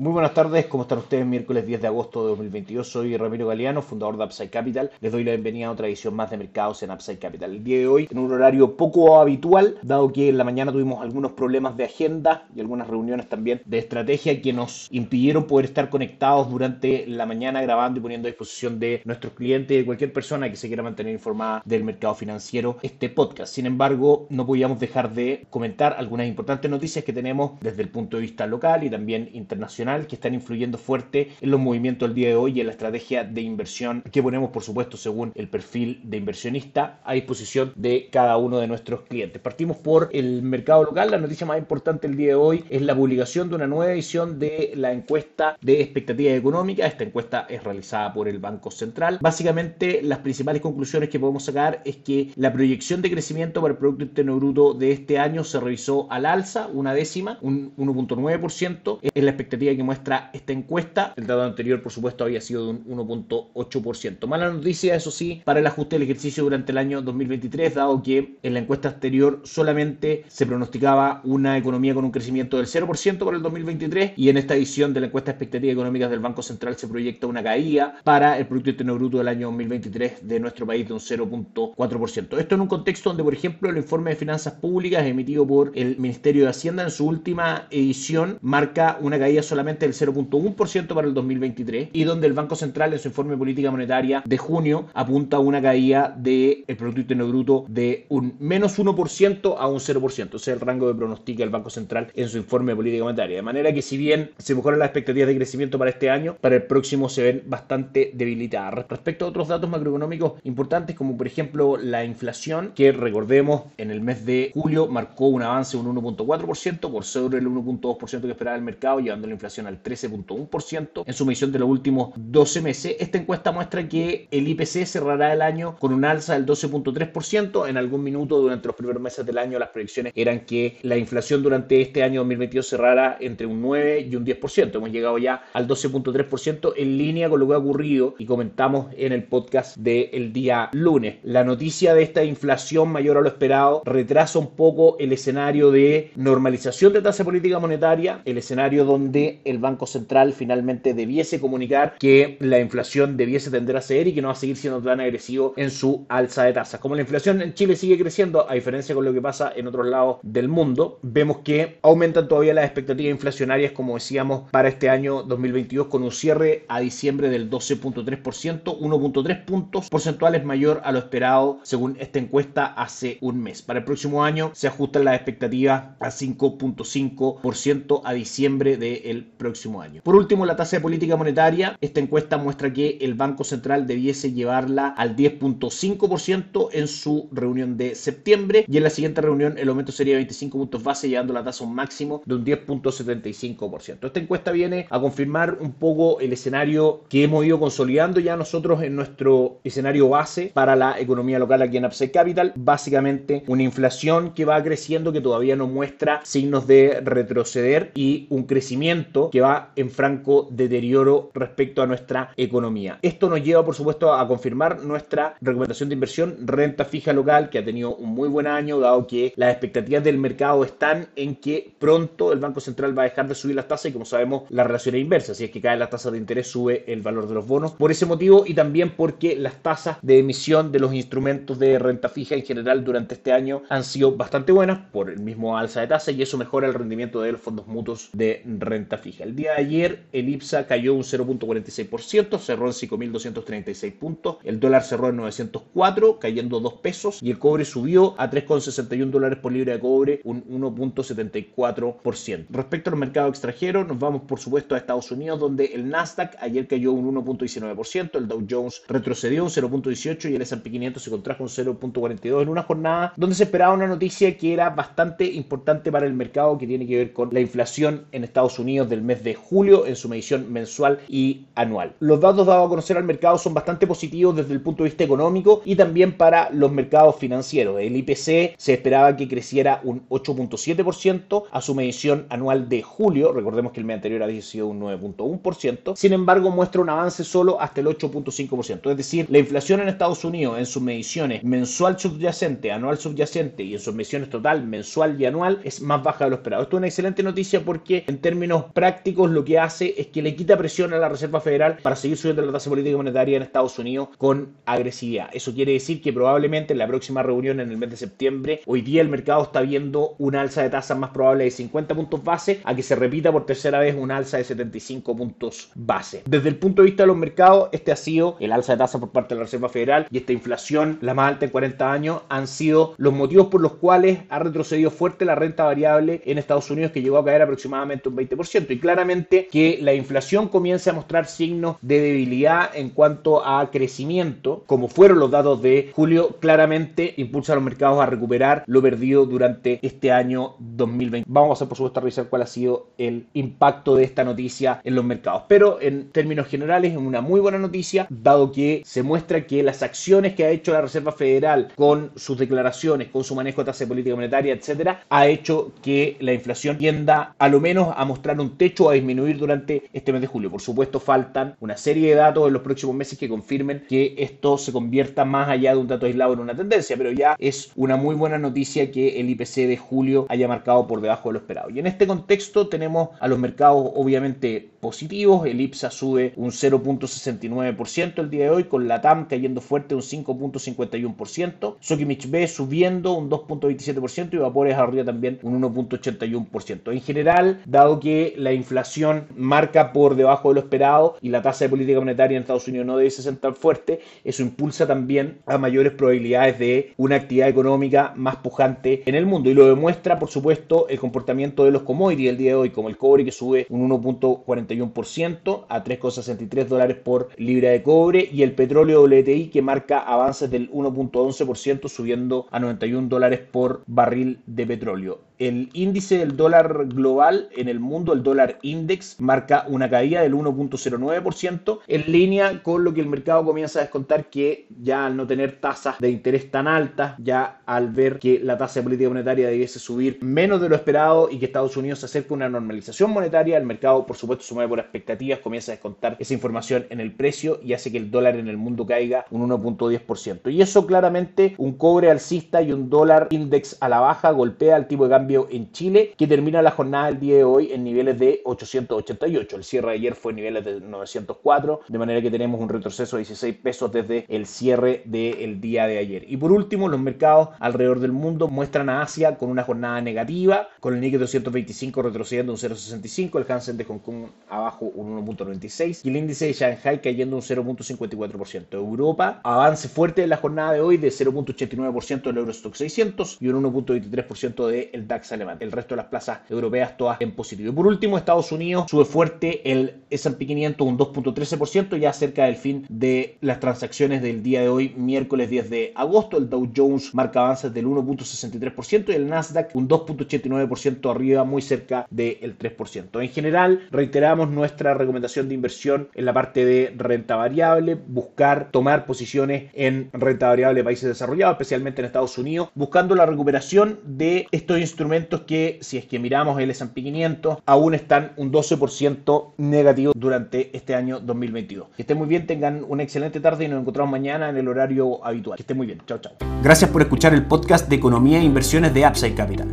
Muy buenas tardes, ¿cómo están ustedes? Miércoles 10 de agosto de 2022, soy Ramiro Galeano, fundador de Upside Capital. Les doy la bienvenida a otra edición más de mercados en Upside Capital. El día de hoy, en un horario poco habitual, dado que en la mañana tuvimos algunos problemas de agenda y algunas reuniones también de estrategia que nos impidieron poder estar conectados durante la mañana grabando y poniendo a disposición de nuestros clientes y de cualquier persona que se quiera mantener informada del mercado financiero este podcast. Sin embargo, no podíamos dejar de comentar algunas importantes noticias que tenemos desde el punto de vista local y también internacional que están influyendo fuerte en los movimientos del día de hoy y en la estrategia de inversión que ponemos, por supuesto, según el perfil de inversionista a disposición de cada uno de nuestros clientes. Partimos por el mercado local. La noticia más importante el día de hoy es la publicación de una nueva edición de la encuesta de expectativas económicas. Esta encuesta es realizada por el Banco Central. Básicamente, las principales conclusiones que podemos sacar es que la proyección de crecimiento para el Producto Interno Bruto de este año se revisó al alza, una décima, un 1.9%. Es la expectativa que muestra esta encuesta. El dato anterior, por supuesto, había sido de un 1.8%. Mala noticia, eso sí, para el ajuste del ejercicio durante el año 2023, dado que en la encuesta anterior solamente se pronosticaba una economía con un crecimiento del 0% para el 2023 y en esta edición de la encuesta de expectativas económicas del Banco Central se proyecta una caída para el Producto Interno Bruto del año 2023 de nuestro país de un 0.4%. Esto en un contexto donde, por ejemplo, el informe de finanzas públicas emitido por el Ministerio de Hacienda en su última edición marca una caída solamente del 0.1% para el 2023 y donde el Banco Central en su informe de política monetaria de junio apunta a una caída del Producto Interno Bruto de un menos 1% a un 0%. Ese es el rango de pronostica el Banco Central en su informe de política monetaria. De manera que si bien se mejoran las expectativas de crecimiento para este año, para el próximo se ven bastante debilitadas. Respecto a otros datos macroeconómicos importantes como por ejemplo la inflación, que recordemos en el mes de julio marcó un avance de un 1.4% por sobre el 1.2% que esperaba el mercado, llevando la inflación al 13.1% en su medición de los últimos 12 meses. Esta encuesta muestra que el IPC cerrará el año con un alza del 12.3%. En algún minuto durante los primeros meses del año las proyecciones eran que la inflación durante este año 2022 cerrara entre un 9 y un 10%. Hemos llegado ya al 12.3% en línea con lo que ha ocurrido y comentamos en el podcast del día lunes. La noticia de esta inflación mayor a lo esperado retrasa un poco el escenario de normalización de tasa política monetaria, el escenario donde el Banco Central finalmente debiese comunicar que la inflación debiese tender a ceder y que no va a seguir siendo tan agresivo en su alza de tasas. Como la inflación en Chile sigue creciendo, a diferencia con lo que pasa en otros lados del mundo, vemos que aumentan todavía las expectativas inflacionarias, como decíamos, para este año 2022 con un cierre a diciembre del 12.3%, 1.3 puntos porcentuales mayor a lo esperado según esta encuesta hace un mes. Para el próximo año se ajustan las expectativas a 5.5% a diciembre del próximo año. Por último, la tasa de política monetaria. Esta encuesta muestra que el Banco Central debiese llevarla al 10.5% en su reunión de septiembre y en la siguiente reunión el aumento sería 25 puntos base, llevando la tasa a un máximo de un 10.75%. Esta encuesta viene a confirmar un poco el escenario que hemos ido consolidando ya nosotros en nuestro escenario base para la economía local aquí en Upside Capital. Básicamente una inflación que va creciendo que todavía no muestra signos de retroceder y un crecimiento que va en franco deterioro respecto a nuestra economía. Esto nos lleva, por supuesto, a confirmar nuestra recomendación de inversión renta fija local, que ha tenido un muy buen año, dado que las expectativas del mercado están en que pronto el Banco Central va a dejar de subir las tasas y como sabemos la relación es inversa, si es que cae la tasa de interés sube el valor de los bonos. Por ese motivo y también porque las tasas de emisión de los instrumentos de renta fija en general durante este año han sido bastante buenas por el mismo alza de tasa y eso mejora el rendimiento de los fondos mutuos de renta fija. El día de ayer el IPSA cayó un 0.46%, cerró en 5.236 puntos, el dólar cerró en 904, cayendo 2 pesos, y el cobre subió a 3,61 dólares por libra de cobre, un 1.74%. Respecto al mercado extranjero, nos vamos por supuesto a Estados Unidos, donde el Nasdaq ayer cayó un 1.19%, el Dow Jones retrocedió un 0.18 y el S&P 500 se contrajo un 0.42 en una jornada donde se esperaba una noticia que era bastante importante para el mercado que tiene que ver con la inflación en Estados Unidos del mes mes de julio en su medición mensual y anual. Los datos dados a conocer al mercado son bastante positivos desde el punto de vista económico y también para los mercados financieros. El IPC se esperaba que creciera un 8.7% a su medición anual de julio. Recordemos que el mes anterior había sido un 9.1%. Sin embargo, muestra un avance solo hasta el 8.5%. Es decir, la inflación en Estados Unidos en sus mediciones mensual subyacente, anual subyacente y en sus mediciones total, mensual y anual es más baja de lo esperado. Esto es una excelente noticia porque en términos prácticos lo que hace es que le quita presión a la Reserva Federal para seguir subiendo la tasa política monetaria en Estados Unidos con agresividad. Eso quiere decir que probablemente en la próxima reunión en el mes de septiembre, hoy día el mercado está viendo una alza de tasas más probable de 50 puntos base a que se repita por tercera vez una alza de 75 puntos base. Desde el punto de vista de los mercados, este ha sido el alza de tasas por parte de la Reserva Federal y esta inflación, la más alta en 40 años, han sido los motivos por los cuales ha retrocedido fuerte la renta variable en Estados Unidos que llegó a caer aproximadamente un 20%. Y claramente que la inflación comience a mostrar signos de debilidad en cuanto a crecimiento, como fueron los datos de julio, claramente impulsa a los mercados a recuperar lo perdido durante este año 2020. Vamos a por supuesto a revisar cuál ha sido el impacto de esta noticia en los mercados. Pero en términos generales es una muy buena noticia, dado que se muestra que las acciones que ha hecho la Reserva Federal con sus declaraciones, con su manejo de tasa de política monetaria, etcétera, ha hecho que la inflación tienda a lo menos a mostrar un techo a disminuir durante este mes de julio. Por supuesto, faltan una serie de datos en los próximos meses que confirmen que esto se convierta más allá de un dato aislado en una tendencia, pero ya es una muy buena noticia que el IPC de julio haya marcado por debajo de lo esperado. Y en este contexto tenemos a los mercados obviamente positivos, el IPSA sube un 0.69% el día de hoy, con la TAM cayendo fuerte un 5.51%, Sokimich B subiendo un 2.27% y Vapores arriba también un 1.81%. En general, dado que la inflación marca por debajo de lo esperado y la tasa de política monetaria en Estados Unidos no debe ser tan fuerte, eso impulsa también a mayores probabilidades de una actividad económica más pujante en el mundo. Y lo demuestra por supuesto el comportamiento de los commodities el día de hoy como el cobre que sube un 1.41% a 3,63 dólares por libra de cobre y el petróleo WTI que marca avances del 1.11% subiendo a 91 dólares por barril de petróleo. El índice del dólar global en el mundo, el dólar index, marca una caída del 1.09% en línea con lo que el mercado comienza a descontar que ya al no tener tasas de interés tan altas, ya al ver que la tasa de política monetaria debiese subir menos de lo esperado y que Estados Unidos se acerca a una normalización monetaria, el mercado por supuesto se mueve por expectativas, comienza a descontar esa información en el precio y hace que el dólar en el mundo caiga un 1.10%. Y eso claramente un cobre alcista y un dólar index a la baja golpea el tipo de cambio en Chile, que termina la jornada del día de hoy en niveles de 888. El cierre de ayer fue niveles de 904, de manera que tenemos un retroceso de 16 pesos desde el cierre del día de ayer. Y por último, los mercados alrededor del mundo muestran a Asia con una jornada negativa, con el Nikkei 225 retrocediendo un 0.65, el Hansen de Hong Kong abajo un 1.96 y el índice de Shanghai cayendo un 0.54%. Europa avance fuerte en la jornada de hoy de 0.89% del Eurostock 600 y un 1.23% del DAX alemán. El resto de las plazas europeas todas en positivo. Y por último, Estados Unidos sube fuerte el S&P 500 un 2.13% ya cerca del fin de las transacciones del día de hoy, miércoles 10 de agosto. El Dow Jones marca avances del 1.63% y el Nasdaq un 2.89% arriba, muy cerca del 3%. En general, reiteramos nuestra recomendación de inversión en la parte de renta variable, buscar tomar posiciones en renta variable de países desarrollados, especialmente en Estados Unidos, buscando la recuperación de estos instrumentos que, si es que miramos el S&P 500, aún están un 12% negativo durante este año 2022. Que estén muy bien, tengan una excelente tarde y nos encontramos mañana en el horario habitual. Que estén muy bien. Chao, chao. Gracias por escuchar el podcast de Economía e Inversiones de Upside Capital.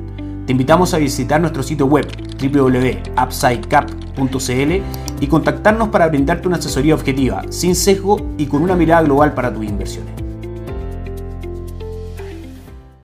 Te invitamos a visitar nuestro sitio web www.upsidecap.cl y contactarnos para brindarte una asesoría objetiva, sin sesgo y con una mirada global para tus inversiones.